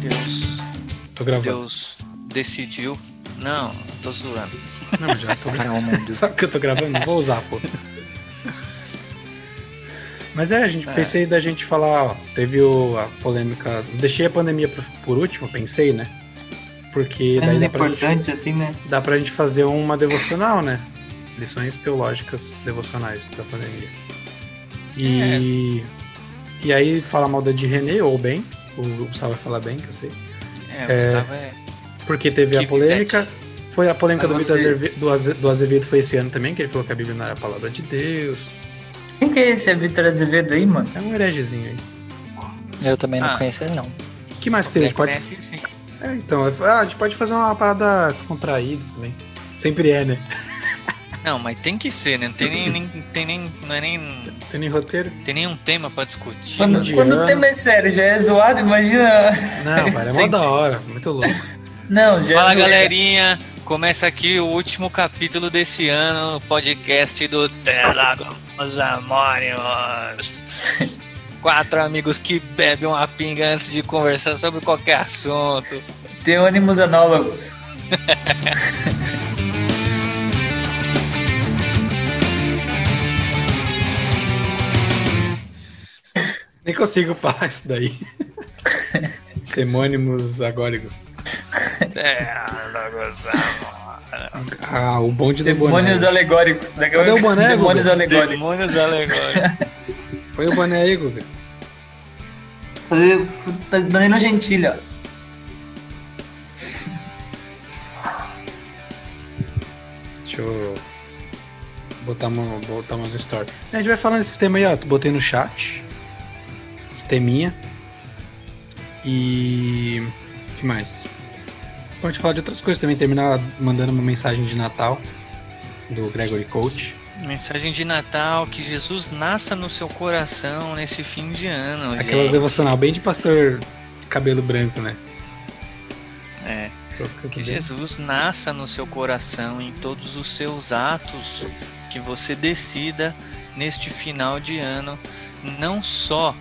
Deus, Tô gravando. Deus decidiu. Não, tô zoando. Não, já tô Para o mundo. Sabe que eu tô gravando? Não vou usar, pô. Mas é, a gente É. pensei da gente falar, ó, teve o, a polêmica. Deixei a pandemia por, por último, pensei, né? Porque daí Menos dá pra, gente, importante, assim, né? dá pra gente fazer uma devocional, né? Lições teológicas devocionais da pandemia. E. E aí falar mal da de René, ou bem. O Gustavo vai falar bem, que eu sei. É, o Gustavo é. Porque teve a polêmica. Foi a polêmica do Mas Vitor você- Azeve- do, Aze- do Azevedo foi esse ano também, que ele falou que a Bíblia não era a palavra de Deus. Quem que é esse? É Vitor Azevedo aí, mano? É um heregezinho aí. Eu também não Ah. conheço ele, não. O que mais que teve? A gente pode... Conhece, sim. É, então, ah, a gente pode fazer uma parada descontraída também. Sempre é, né? Não, mas tem que ser, né? Não tem nem, nem- tem nem, não é nem, Tem nem roteiro? tem nenhum tema pra discutir. Quando, Indiano. quando o tema é sério, já é zoado, imagina. Não, cara, é mó da hora. Muito louco. Não, já Fala é galerinha, começa aqui o último capítulo desse ano, podcast do Telagos Amônimos. Quatro amigos que bebem uma pinga antes de conversar sobre qualquer assunto. Tem ânimos análogos. Nem consigo falar isso daí. Semônimos agóricos. Amônimos. Ah, o bonde do boné. Demônios alegóricos. Daqui a Cadê o boné, Demônios Guga? alegóricos. Demônios alegóricos. Põe o boné aí, Guga. Tá Danilo Gentili, ó. Deixa eu botar, uma, botar umas stories. A gente vai falando desse tema aí, ó. Botei no chat. Esse teminha. E. O que mais? Pode falar de outras coisas também. Terminar mandando uma mensagem de Natal do Gregory Coach. Mensagem de Natal, que Jesus nasça no seu coração nesse fim de ano. Aquelas gente. devocional bem de pastor cabelo branco, né? É. Que Jesus nasça no seu coração em todos os seus atos, que você decida neste final de ano não só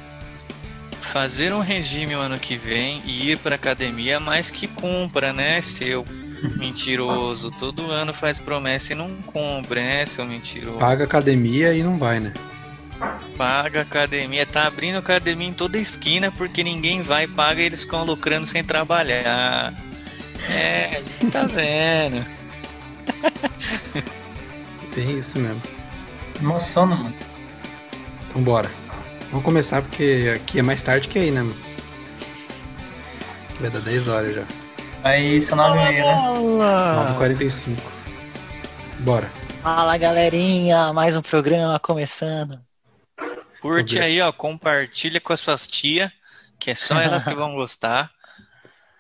fazer um regime o ano que vem e ir para academia, mas que cumpra, né, seu mentiroso. Todo ano faz promessa e não cumpre, né, seu mentiroso. Paga academia e não vai, né? Paga academia, tá abrindo academia em toda esquina porque ninguém vai, paga e eles ficam lucrando sem trabalhar. É, a gente tá vendo. Tem isso mesmo. Emociona, mano. Então bora. Vamos começar porque aqui é mais tarde que aí, né, mano? Vai dar 10 horas já. Aí são nove e meia, né? 9h45. Bora. Fala galerinha, mais um programa começando. Curte aí, ó, compartilha com as suas tia, que é só elas que vão gostar.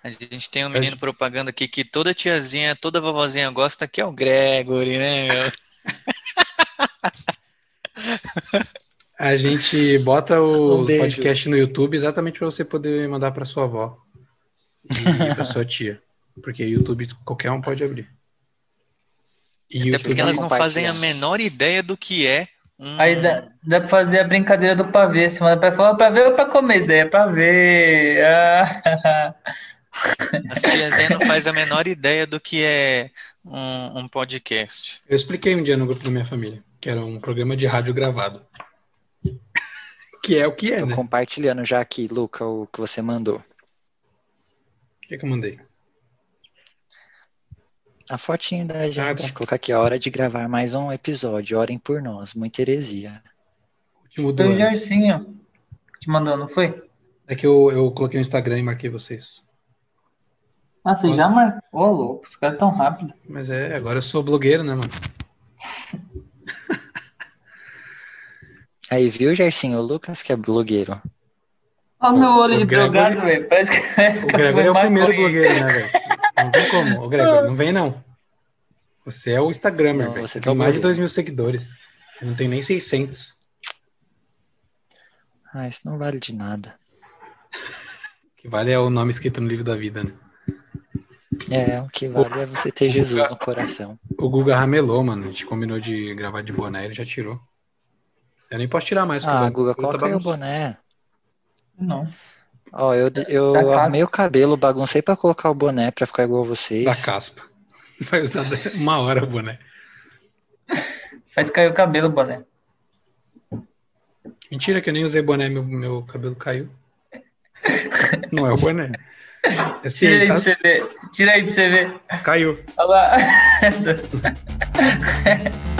A gente tem um menino propaganda aqui que toda tiazinha, toda vovozinha gosta, que é o Gregory, né, meu? A gente bota o Um podcast no YouTube exatamente pra você poder mandar pra sua avó e pra sua tia. Porque YouTube qualquer um pode abrir. E Até YouTube porque elas não fazem a menor ideia do que é um... Aí dá, dá pra fazer a brincadeira do pavê. Você manda pra falar pra ver ou pra comer? Isso daí é pra ver. Ah. As tiazinhas não fazem a menor ideia do que é um, um podcast. Eu expliquei um dia no grupo da minha família, que era um programa de rádio gravado. Que é o que é, Tô né? compartilhando já aqui, Luca, o que você mandou. O que, que eu mandei? A fotinho da gente. Ah, tá. Colocar aqui, a hora de gravar mais um episódio. Orem por nós. Muita heresia. Último do Foi o ano. Jarcinho que mandou, não foi? É que eu, eu coloquei no Instagram e marquei vocês. Ah, você já marcou? Ô, louco, os caras tão rápido. Mas é, agora eu sou blogueiro, né, mano? Aí, viu, Gersinho? O Lucas que é blogueiro. Olha o meu olho o de Gregory- drogado, velho. Parece que, parece O Gregory é o primeiro blogueiro, né, velho? Não tem como. Ô, Gregory, não vem não. Você é o Instagrammer, Não, velho. você que é o tem mais de blogueiro. 2 mil seguidores. Não tem nem 600. Ah, isso não vale de nada. O que vale é o nome escrito no livro da vida, né? É, o que vale é você ter Jesus no coração. O Guga ramelou, mano. A gente combinou de gravar de boné, ele já tirou. Eu nem posso tirar mais. Ah, o Guga, tá coloca aí o boné. Não. Ó, eu, eu Da casa. arrumei o cabelo, baguncei pra colocar o boné pra ficar igual vocês. Da caspa. Vai usar uma hora o boné. Faz cair o cabelo, boné. Mentira que eu nem usei boné, meu, meu cabelo caiu. Não é o boné. É Tira aí pra você ver. Tira aí pra você ver. tá? Caiu. Olha lá.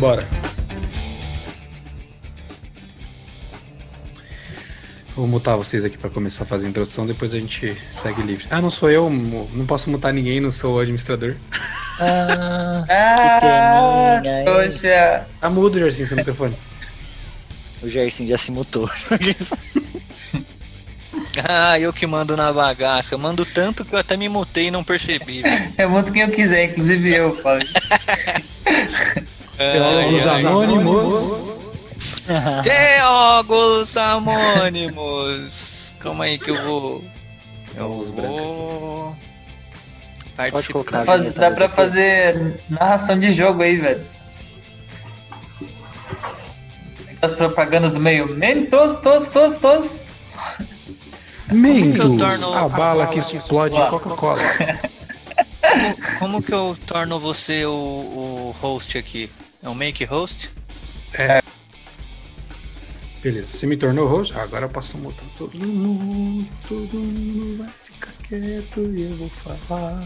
Bora. Vou mutar vocês aqui para começar a fazer a introdução, depois a gente segue livre. Ah, não sou eu, não posso mutar ninguém, não sou o administrador. Ah, Ah, peninha, hein? poxa. Tá mudo, Jarcinho, seu microfone. o Gerson já se mutou. Ah, eu que mando na bagaça. Eu mando tanto que eu até me mutei e não percebi. Eu monto quem eu quiser, inclusive eu, falo. Teólogos Ai, ai. anônimos. Teólogos anônimos. Calma aí que eu vou. Eu vou. Pode Participar. colocar. Dá, pra- fazer narração de jogo aí, velho. As propagandas do meio. Mentos, tos, tos, tos. Mentos, torno- a bala que explode em Coca-Cola. Como que eu torno você o, o host aqui? É o make host? Beleza, você me tornou host? Agora eu posso mutar todo mundo. Todo mundo vai ficar quieto e eu vou falar.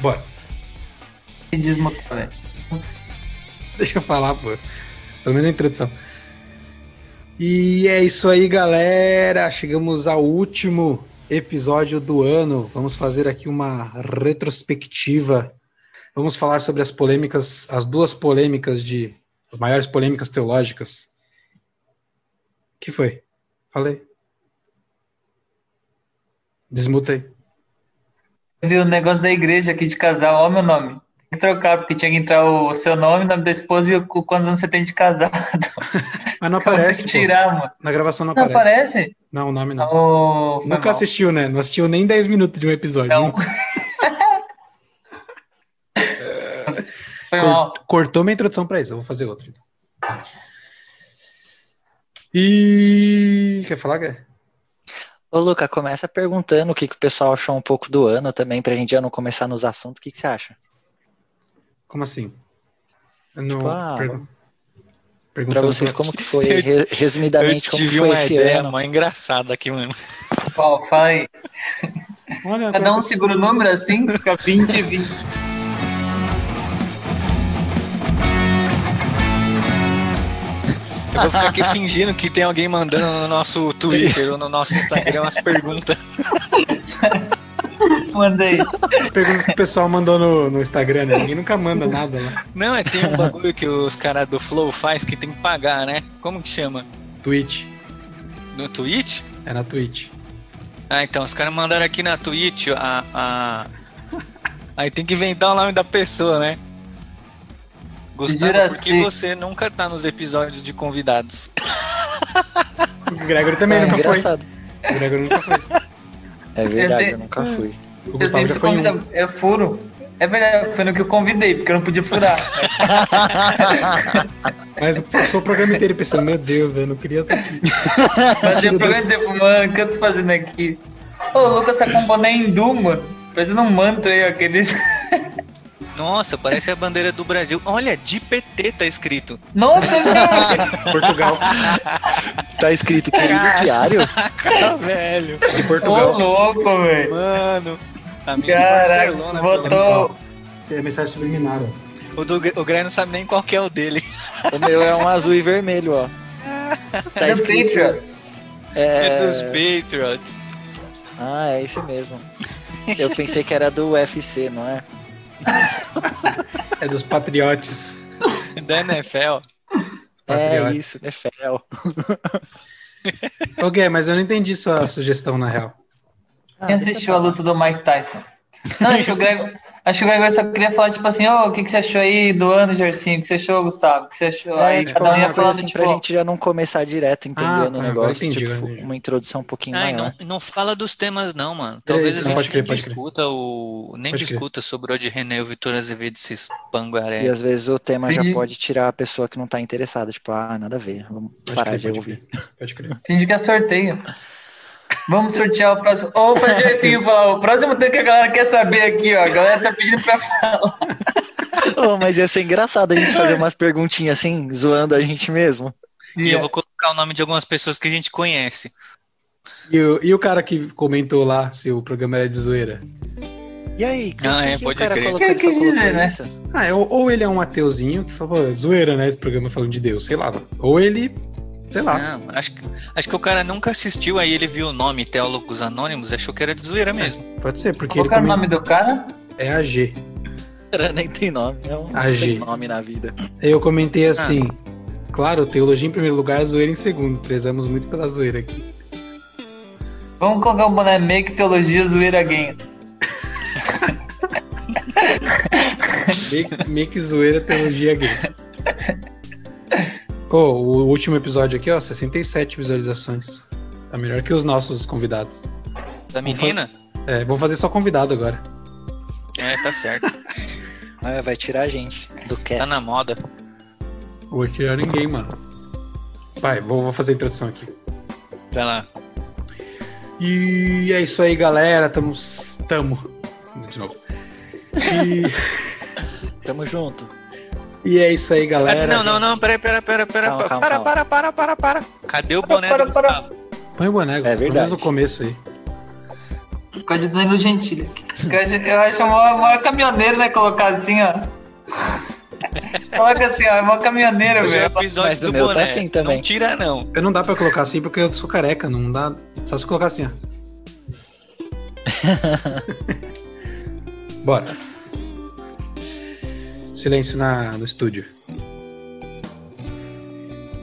Bora, E desmutar, velho. deixa eu falar, pô. Pelo menos a introdução. E é isso aí, galera. Chegamos ao último episódio do ano. Vamos fazer aqui uma retrospectiva. Vamos falar sobre as polêmicas, as duas polêmicas de. As maiores polêmicas teológicas. que foi? Falei. Desmuta aí. Eu vi o negócio da igreja aqui de casal, ó meu nome. Tem que trocar, porque tinha que entrar o seu nome, o nome da esposa e o quantos anos você tem de casado. Mas não aparece. tirar, mano. Na gravação não Não aparece. aparece? Não, o nome não. Oh, Nunca mal. assistiu, né? Não assistiu nem 10 minutos de um episódio. Não. Foi mal. Cortou minha introdução pra isso. Eu vou fazer outra. então. E. Quer falar, Gué? Ô, Luca, começa perguntando o que, que o pessoal achou um pouco do ano também, pra gente já não começar nos assuntos. O que, que você acha? Como assim? Não, Tipo, ah, pergun- Pra perguntando vocês, pra- como que foi? Resumidamente, eu como foi uma esse ideia ano? mó engraçada aqui, mano. Qual? Fala aí. Olha, Cada um segura o número assim, fica 20 e 20. Eu vou ficar aqui fingindo que tem alguém mandando no nosso Twitter ou no nosso Instagram umas perguntas. Mandei. as perguntas que o pessoal mandou no, no Instagram, né? Ninguém nunca manda nada lá. Não, é tem um bagulho que os caras do Flow faz que tem que pagar, né? Como que chama? Twitch. No Twitch? É na Twitch. Ah, então, os caras mandaram aqui na Twitch a, a. Aí tem que inventar o nome da pessoa, né? Gustavo, por que Juraci. você nunca tá nos episódios de convidados? O Gregory também É nunca engraçado. foi. O Gregory nunca foi. É verdade, sei- eu nunca fui. O Eu sempre já em convido. um. Eu furo. É verdade, foi no que eu convidei, porque eu não podia furar. Mas passou o programa inteiro pensando, meu Deus, velho, não queria estar aqui. Fazia o programa tempo, mano, o que eu tô fazendo aqui? Ô, o Lucas tá com um boné hindu, mano. Parecendo um mantra aí, aqueles. Nossa, parece a bandeira do Brasil. Olha, de PT tá escrito. Nossa, velho! Portugal. Tá escrito querido diário? Cara, velho. De Ô, Portugal. louco, velho. Mano. A minha Caraca, Barcelona. botou. É mensagem subliminar, ó. O do o Greg não sabe nem qual que é o dele. O meu é um azul e vermelho, ó. Tá É escrito. Patreon. É, dos É... Patriots. Ah, é esse mesmo. Eu pensei que era do UFC, não é? É dos Patriotes. Da NFL. É isso. Ô, Gué, mas eu não entendi sua sugestão, na real. Quem assistiu a luta do Mike Tyson? Não, acho que o Greg. Acho que o Gregor só queria falar, tipo assim, ô, o que, que você achou aí do ano, Gersinho? O que você achou, Gustavo? O que você achou? É, aí tipo, cada um ia falando, assim, tipo, pra gente já não começar direto entendendo Ah, tá, o negócio, entendi, tipo, entendi. uma introdução um pouquinho Ah, maior. não, não fala dos temas não, mano. Talvez É, a gente crer, nem crer. discuta o nem Pode crer. discuta sobre o Ed René e o Vitor Azevedo esses panguaré. E às vezes o tema já Entendi. pode tirar a pessoa que não tá interessada, tipo, ah, nada a ver, vamos Pode parar crer, de pode ouvir. crer. Pode crer. finge que é sorteio. Vamos sortear o próximo. Ou pra Gersinho falar, o próximo tema que a galera quer saber aqui, ó. A galera tá pedindo pra falar. Oh, mas ia ser engraçado a gente fazer umas perguntinhas assim, zoando a gente mesmo. E eu vou colocar o nome de algumas pessoas que a gente conhece. E o, e o cara que comentou lá se o programa era de zoeira? E aí, que, Ah, que é, que pode o cara crer. colocou? Que colocou dizer, né? isso? Ah, é, ou, ou ele é um ateuzinho que falou, "Pô, zoeira, né? Esse programa falando de Deus, sei lá. Ou ele, sei lá. Não, acho, que- acho que o cara nunca assistiu, aí ele viu o nome Teólogos Anônimos, achou que era de zoeira mesmo. Pode ser, porque Qual era o nome do cara? é AG. Cara nem tem nome, é um AG. sem nome na vida. Aí eu comentei Ah. assim, claro, teologia em primeiro lugar, zoeira em segundo. Prezamos muito pela zoeira aqui. Vamos colocar um boné Make Teologia Zoeira Game. Make, make zoeira teologia gay. Ô, o último episódio aqui, ó, 67 visualizações. Tá melhor que os nossos convidados. Da menina? É, vou fazer só convidado agora. É, tá certo. Ah, vai tirar a gente do cast. Tá na moda. Vou tirar ninguém, mano. Vai, vou, vou fazer a introdução aqui. Vai lá. E é isso aí, galera. Tamo. Tamo. De novo. E, Tamo junto. E é isso aí, galera. não, não, não, pera, pera, pera, pera, Calma, calma, para, calma. para, para, para, para. Cadê o boné Para, do para. Gustavo? Põe o boné, menos verdade. no começo aí. Ficou de Danilo Gentili. Eu acho- Eu acho mó, mó caminhoneiro, né? Colocar assim, ó. Coloca assim, ó. É mó caminhoneiro, Hoje é o velho. episódio Mas do meu tá boné. assim também. Não tira, não. Eu não dá pra colocar assim porque eu sou careca, não dá. Só se colocar assim, ó. Bora. Silêncio na, no estúdio.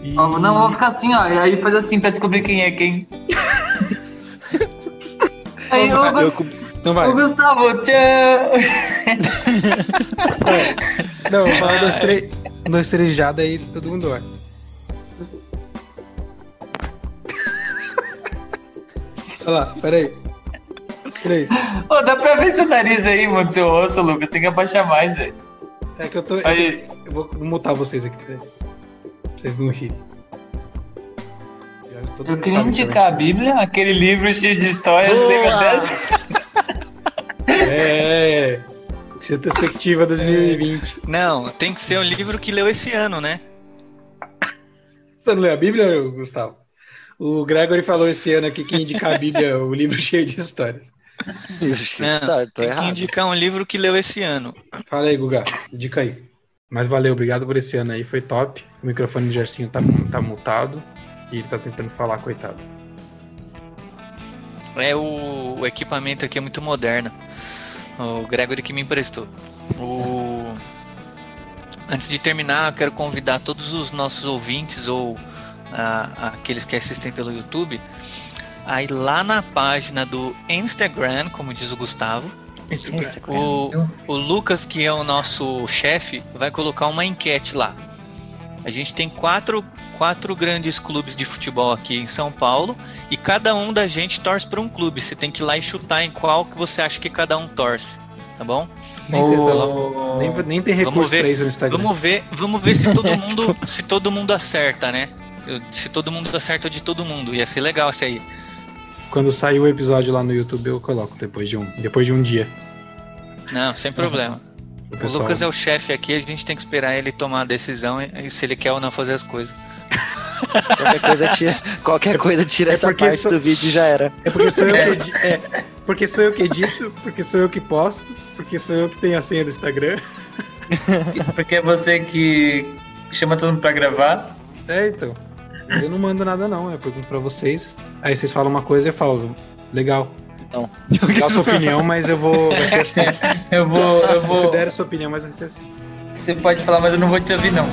E- Ó, Não, vou ficar assim, ó. E aí faz assim pra descobrir quem é quem. aí o, Eu cu- Então vai. o Gustavo, tchau. Não, um, dois, três. Um, dois, três já, daí todo mundo vai. Olha lá, peraí. Três. Ô, dá pra ver seu nariz aí, mano, seu rosto, Lucas. Tem que abaixar mais, velho. É que eu tô. Eu, Aí. eu vou mutar vocês aqui. Pra vocês não rirem. Todo Eu queria indicar a Bíblia, aquele livro cheio de histórias. Dessa? É. Retrospectiva 2020. Não, tem que ser o livro que leu esse ano, né? Você não leu a Bíblia, Gustavo? O Gregory falou esse ano aqui que indicar a Bíblia, o livro cheio de histórias. Não, tô tem que errado. indicar um livro que leu esse ano. Fala aí, Guga. Indica aí. Mas valeu, obrigado por esse ano aí, foi top. O microfone do Gersinho tá, tá multado e ele tá tentando falar, coitado. É o, o equipamento aqui é muito moderno. O Gregory que me emprestou. O... Antes de terminar, eu quero convidar todos os nossos ouvintes ou ah, aqueles que assistem pelo YouTube a ir lá na página do Instagram, como diz o Gustavo. Instagram. O, o Lucas, que é o nosso chefe, vai colocar uma enquete lá. A gente tem quatro, quatro grandes clubes de futebol aqui em São Paulo e cada um da gente torce para um clube. Você tem que ir lá e chutar em qual que você acha que cada um torce, tá bom? Nem, Ô, nem, nem tem Vamos recurso ver. pra isso no Instagram. Vamos ver, vamos ver se todo mundo, se todo mundo acerta, né? Se todo mundo acerta de todo mundo, ia ser legal isso aí. Quando sair o episódio lá no YouTube, eu coloco depois de um, depois de um dia. Não, sem problema. O O pessoal- Lucas é o chefe aqui, a gente tem que esperar ele tomar a decisão e- e se ele quer ou não fazer as coisas. Qualquer coisa tira, qualquer coisa tira É essa parte só- do vídeo e já era. É porque sou eu que edi- é, porque sou eu que edito, porque sou eu que posto, porque sou eu que tenho a senha do Instagram. Porque é você que chama todo mundo pra gravar. É, então. Mas eu não mando nada não, eu pergunto pra vocês. Aí vocês falam uma coisa e eu falo, legal. Não. Legal a sua opinião, mas eu vou. Vai ser assim. Eu vou, eu vou. A sua opinião, mas vai ser assim. Você pode falar, mas eu não vou te ouvir, não.